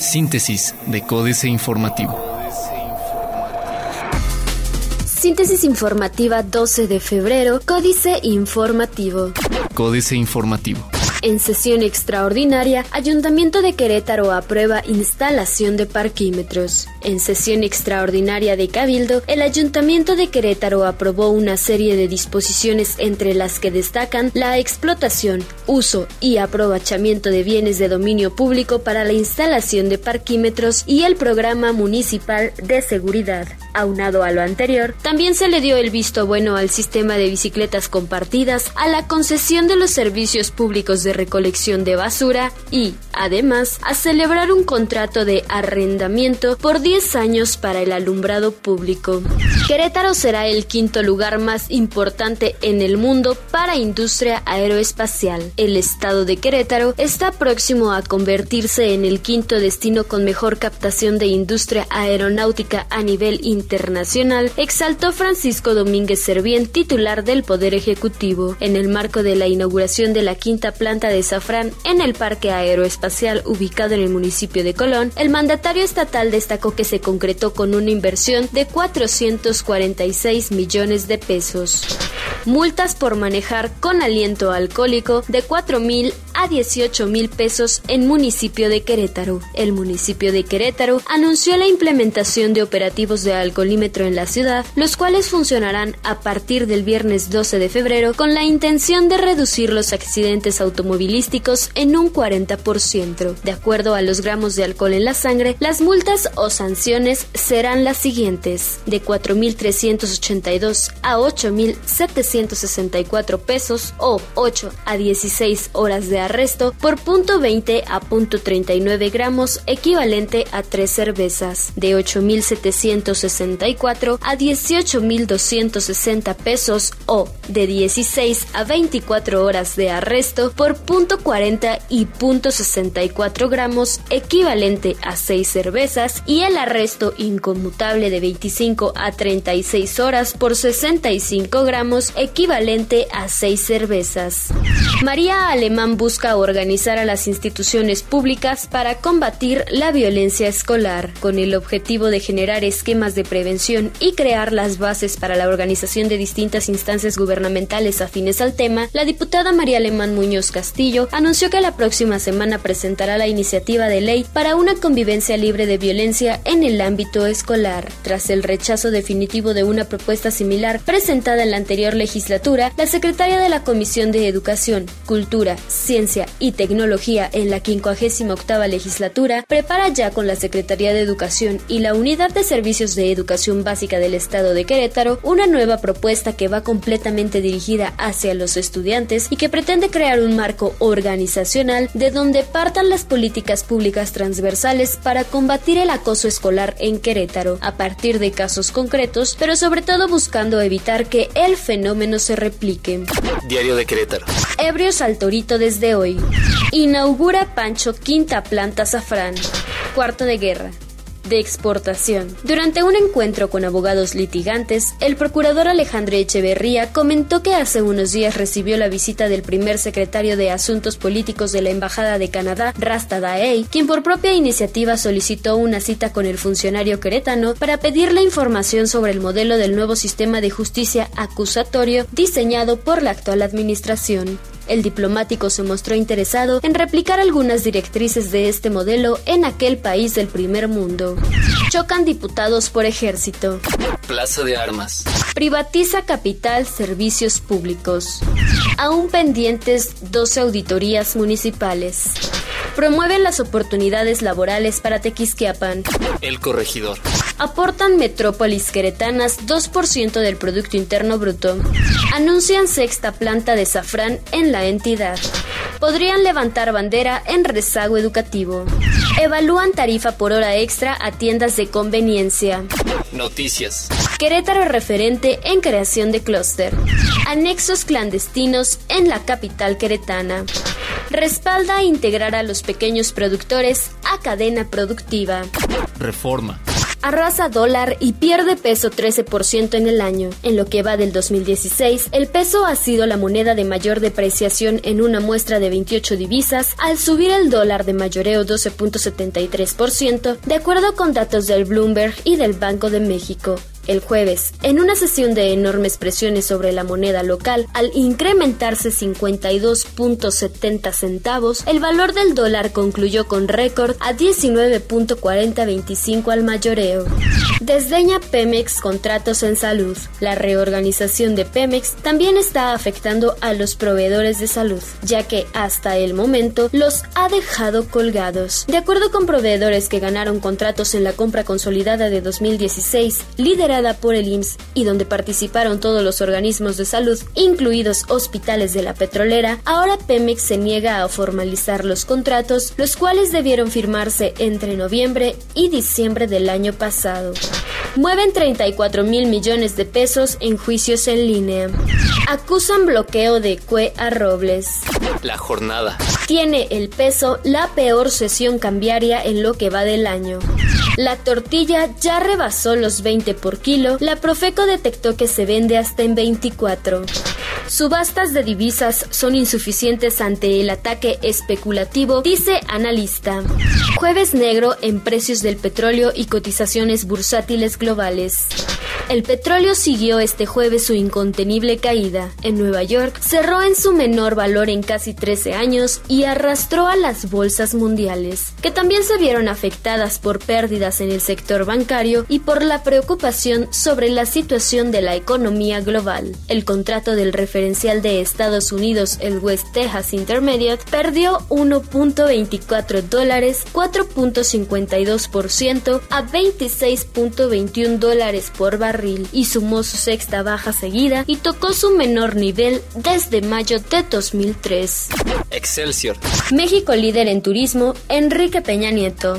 Síntesis de Códice Informativo. Síntesis informativa 12 de febrero, Códice Informativo. Códice Informativo. En sesión extraordinaria, Ayuntamiento de Querétaro aprueba instalación de parquímetros. En sesión extraordinaria de Cabildo, el Ayuntamiento de Querétaro aprobó una serie de disposiciones entre las que destacan la explotación, uso y aprovechamiento de bienes de dominio público para la instalación de parquímetros y el programa municipal de seguridad. Aunado a lo anterior, también se le dio el visto bueno al sistema de bicicletas compartidas, a la concesión de los servicios públicos de recolección de basura y, además, a celebrar un contrato de arrendamiento por 10 años para el alumbrado público. Querétaro será el quinto lugar más importante en el mundo para industria aeroespacial. El estado de Querétaro está próximo a convertirse en el quinto destino con mejor captación de industria aeronáutica a nivel internacional internacional, exaltó Francisco Domínguez Servién, titular del Poder Ejecutivo, en el marco de la inauguración de la quinta planta de Safran en el Parque Aeroespacial ubicado en el municipio de Colón. El mandatario estatal destacó que se concretó con una inversión de 446 millones de pesos. Multas por manejar con aliento alcohólico de 4 mil a 18 mil pesos en municipio de Querétaro. El municipio de Querétaro anunció la implementación de operativos de alcoholímetro en la ciudad, los cuales funcionarán a partir del viernes 12 de febrero con la intención de reducir los accidentes automovilísticos en un 40%. De acuerdo a los gramos de alcohol en la sangre, las multas o sanciones serán las siguientes: de 4.382 a 8.764 pesos o 8 a 16 horas de arresto por punto 20 a punto 39 gramos, equivalente a tres cervezas, de 8.764 a 18.260 pesos o de 16 a 24 horas de arresto por punto 40 y punto 64 gramos, equivalente a 6 cervezas, y el arresto inconmutable de 25 a 36 horas por 65 gramos, equivalente a 6 cervezas. María Alemán busca organizar a las instituciones públicas para combatir la violencia escolar, con el objetivo de generar esquemas de prevención y crear las bases para la organización de distintas instancias gubernamentales afines al tema, la diputada María Alemán Muñoz anunció que la próxima semana presentará la iniciativa de ley para una convivencia libre de violencia en el ámbito escolar. Tras el rechazo definitivo de una propuesta similar presentada en la anterior legislatura, la secretaria de la Comisión de Educación, Cultura, Ciencia y Tecnología en la 58 legislatura prepara ya con la Secretaría de Educación y la Unidad de Servicios de Educación Básica del Estado de Querétaro una nueva propuesta que va completamente dirigida hacia los estudiantes y que pretende crear un marco organizacional de donde partan las políticas públicas transversales para combatir el acoso escolar en Querétaro a partir de casos concretos, pero sobre todo buscando evitar que el fenómeno se replique. Diario de Querétaro. Ebrios al Torito desde hoy. Inaugura Pancho quinta planta Safrán. Cuarto de guerra de exportación. Durante un encuentro con abogados litigantes, el procurador Alejandro Echeverría comentó que hace unos días recibió la visita del primer secretario de Asuntos Políticos de la Embajada de Canadá, Rasta Daei, quien por propia iniciativa solicitó una cita con el funcionario queretano para pedirle información sobre el modelo del nuevo sistema de justicia acusatorio diseñado por la actual administración. El diplomático se mostró interesado en replicar algunas directrices de este modelo en aquel país del primer mundo. Chocan diputados por ejército. Plaza de Armas. Privatiza capital servicios públicos. Aún pendientes 12 auditorías municipales. Promueven las oportunidades laborales para Tequisquiapan. El corregidor. Aportan metrópolis queretanas 2% del Producto Interno Bruto. Anuncian sexta planta de safrán en la entidad. Podrían levantar bandera en rezago educativo. Evalúan tarifa por hora extra a tiendas de conveniencia. Noticias. Querétaro referente en creación de clúster. Anexos clandestinos en la capital queretana. Respalda a integrar a los pequeños productores a cadena productiva. Reforma. Arrasa dólar y pierde peso 13% en el año. En lo que va del 2016, el peso ha sido la moneda de mayor depreciación en una muestra de 28 divisas, al subir el dólar de mayoreo 12.73%, de acuerdo con datos del Bloomberg y del Banco de México el jueves, en una sesión de enormes presiones sobre la moneda local, al incrementarse 52.70 centavos, el valor del dólar concluyó con récord a 19.4025 al mayoreo. Desdeña Pemex contratos en salud. La reorganización de Pemex también está afectando a los proveedores de salud, ya que hasta el momento los ha dejado colgados. De acuerdo con proveedores que ganaron contratos en la compra consolidada de 2016, por el IMSS y donde participaron todos los organismos de salud, incluidos hospitales de la petrolera, ahora Pemex se niega a formalizar los contratos, los cuales debieron firmarse entre noviembre y diciembre del año pasado. Mueven 34 mil millones de pesos en juicios en línea. Acusan bloqueo de Cue a Robles. La jornada. Tiene el peso la peor sesión cambiaria en lo que va del año. La tortilla ya rebasó los 20 por kilo, la Profeco detectó que se vende hasta en 24. Subastas de divisas son insuficientes ante el ataque especulativo, dice analista. Jueves negro en precios del petróleo y cotizaciones bursátiles globales. El petróleo siguió este jueves su incontenible caída. En Nueva York cerró en su menor valor en casi 13 años y arrastró a las bolsas mundiales, que también se vieron afectadas por pérdidas en el sector bancario y por la preocupación sobre la situación de la economía global. El contrato del referencial de Estados Unidos, el West Texas Intermediate, perdió 1.24 dólares, 4.52% a 26.21 dólares por barril y sumó su sexta baja seguida y tocó su menor nivel desde mayo de 2003. Excelsior. México líder en turismo, Enrique Peña Nieto.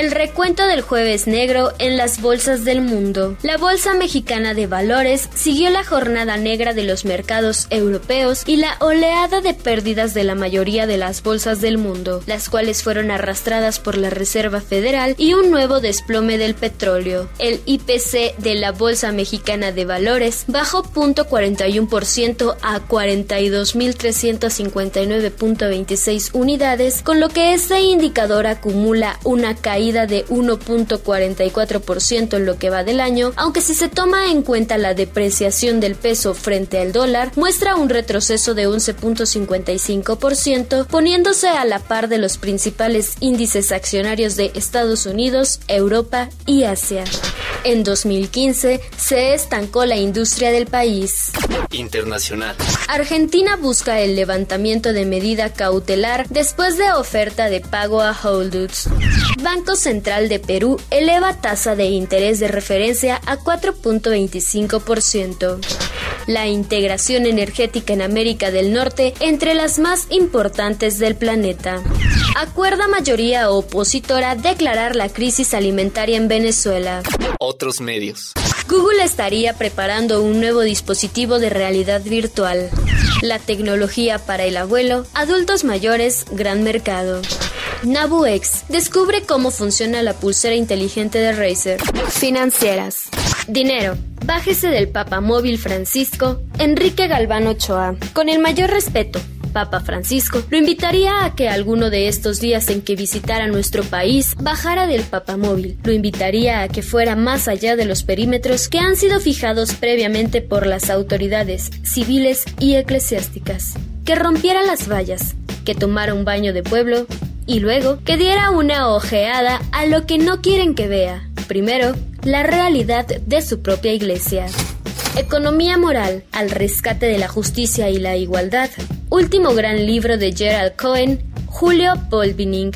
El recuento del jueves negro en las bolsas del mundo. La Bolsa Mexicana de Valores siguió la jornada negra de los mercados europeos y la oleada de pérdidas de la mayoría de las bolsas del mundo, las cuales fueron arrastradas por la Reserva Federal y un nuevo desplome del petróleo. El IPC de la Bolsa Mexicana de Valores bajó 0.41% a 42.359.26 unidades, con lo que este indicador acumula una caída de 1.44% en lo que va del año, aunque si se toma en cuenta la depreciación del peso frente al dólar, muestra un retroceso de 11.55%, poniéndose a la par de los principales índices accionarios de Estados Unidos, Europa y Asia. En 2015 se estancó la industria del país. Internacional. Argentina busca el levantamiento de medida cautelar después de oferta de pago a holdouts. Banco Central de Perú eleva tasa de interés de referencia a 4.25%. La integración energética en América del Norte entre las más importantes del planeta. Acuerda mayoría opositora declarar la crisis alimentaria en Venezuela. Otros medios. Google estaría preparando un nuevo dispositivo de realidad virtual. La tecnología para el abuelo, adultos mayores, gran mercado. NabuX descubre cómo funciona la pulsera inteligente de Razer. Financieras. Dinero. Bájese del papamóvil Francisco Enrique Galván Ochoa. Con el mayor respeto, Papa Francisco, lo invitaría a que alguno de estos días en que visitara nuestro país bajara del papamóvil. Lo invitaría a que fuera más allá de los perímetros que han sido fijados previamente por las autoridades civiles y eclesiásticas. Que rompiera las vallas, que tomara un baño de pueblo y luego que diera una ojeada a lo que no quieren que vea. Primero, la realidad de su propia iglesia. Economía moral, al rescate de la justicia y la igualdad. Último gran libro de Gerald Cohen, Julio Polvining.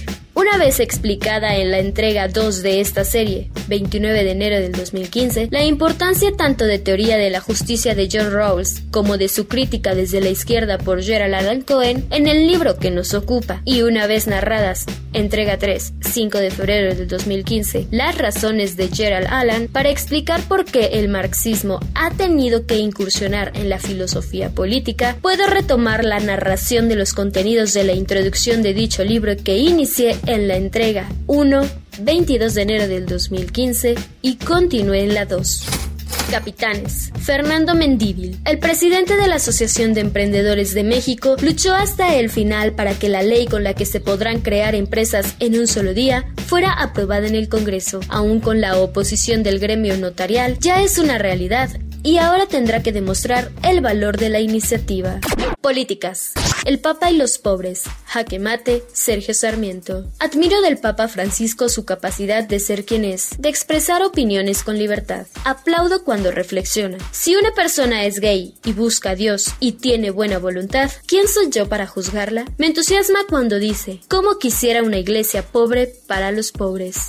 Una vez explicada en la entrega 2 de esta serie, 29 de enero del 2015, la importancia tanto de teoría de la justicia de John Rawls como de su crítica desde la izquierda por Gerald Allen Cohen en el libro que nos ocupa, y una vez narradas, entrega 3, 5 de febrero del 2015, las razones de Gerald Allen para explicar por qué el marxismo ha tenido que incursionar en la filosofía política, puedo retomar la narración de los contenidos de la introducción de dicho libro que inicié en la entrega 1 22 de enero del 2015 y continúe en la 2. Capitanes. Fernando Mendívil, el presidente de la Asociación de Emprendedores de México, luchó hasta el final para que la ley con la que se podrán crear empresas en un solo día fuera aprobada en el Congreso. Aún con la oposición del gremio notarial, ya es una realidad y ahora tendrá que demostrar el valor de la iniciativa. Políticas. El Papa y los pobres. Jaque mate, Sergio Sarmiento. Admiro del Papa Francisco su capacidad de ser quien es, de expresar opiniones con libertad. Aplaudo cuando reflexiona. Si una persona es gay y busca a Dios y tiene buena voluntad, ¿quién soy yo para juzgarla? Me entusiasma cuando dice, ¿cómo quisiera una iglesia pobre para los pobres?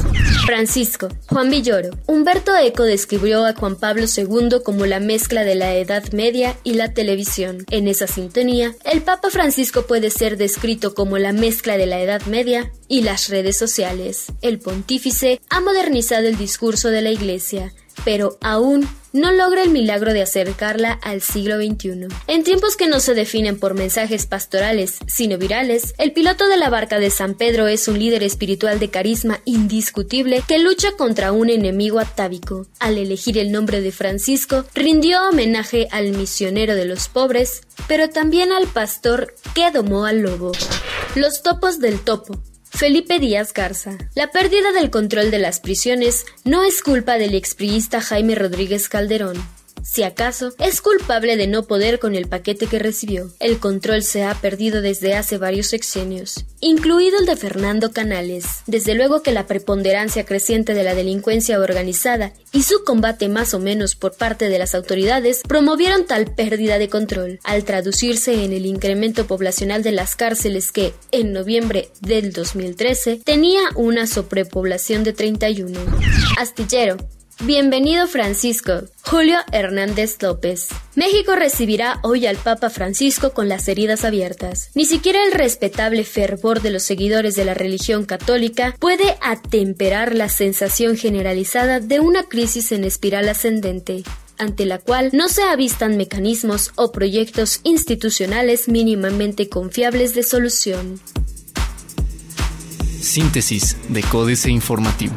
Francisco, Juan Villoro. Humberto Eco describió a Juan Pablo II como la mezcla de la Edad Media y la televisión. En esa sintonía, el Papa Francisco puede ser descrito como la mezcla de la Edad Media y las redes sociales. El pontífice ha modernizado el discurso de la Iglesia, pero aún no logra el milagro de acercarla al siglo XXI. En tiempos que no se definen por mensajes pastorales, sino virales, el piloto de la barca de San Pedro es un líder espiritual de carisma indiscutible que lucha contra un enemigo atávico. Al elegir el nombre de Francisco, rindió homenaje al misionero de los pobres, pero también al pastor que domó al lobo. Los topos del topo. Felipe Díaz Garza. La pérdida del control de las prisiones no es culpa del expriista Jaime Rodríguez Calderón si acaso, es culpable de no poder con el paquete que recibió. El control se ha perdido desde hace varios sexenios, incluido el de Fernando Canales. Desde luego que la preponderancia creciente de la delincuencia organizada y su combate más o menos por parte de las autoridades promovieron tal pérdida de control, al traducirse en el incremento poblacional de las cárceles que, en noviembre del 2013, tenía una sobrepoblación de 31. Astillero, Bienvenido Francisco. Julio Hernández López. México recibirá hoy al Papa Francisco con las heridas abiertas. Ni siquiera el respetable fervor de los seguidores de la religión católica puede atemperar la sensación generalizada de una crisis en espiral ascendente ante la cual no se avistan mecanismos o proyectos institucionales mínimamente confiables de solución. Síntesis de Códice Informativo.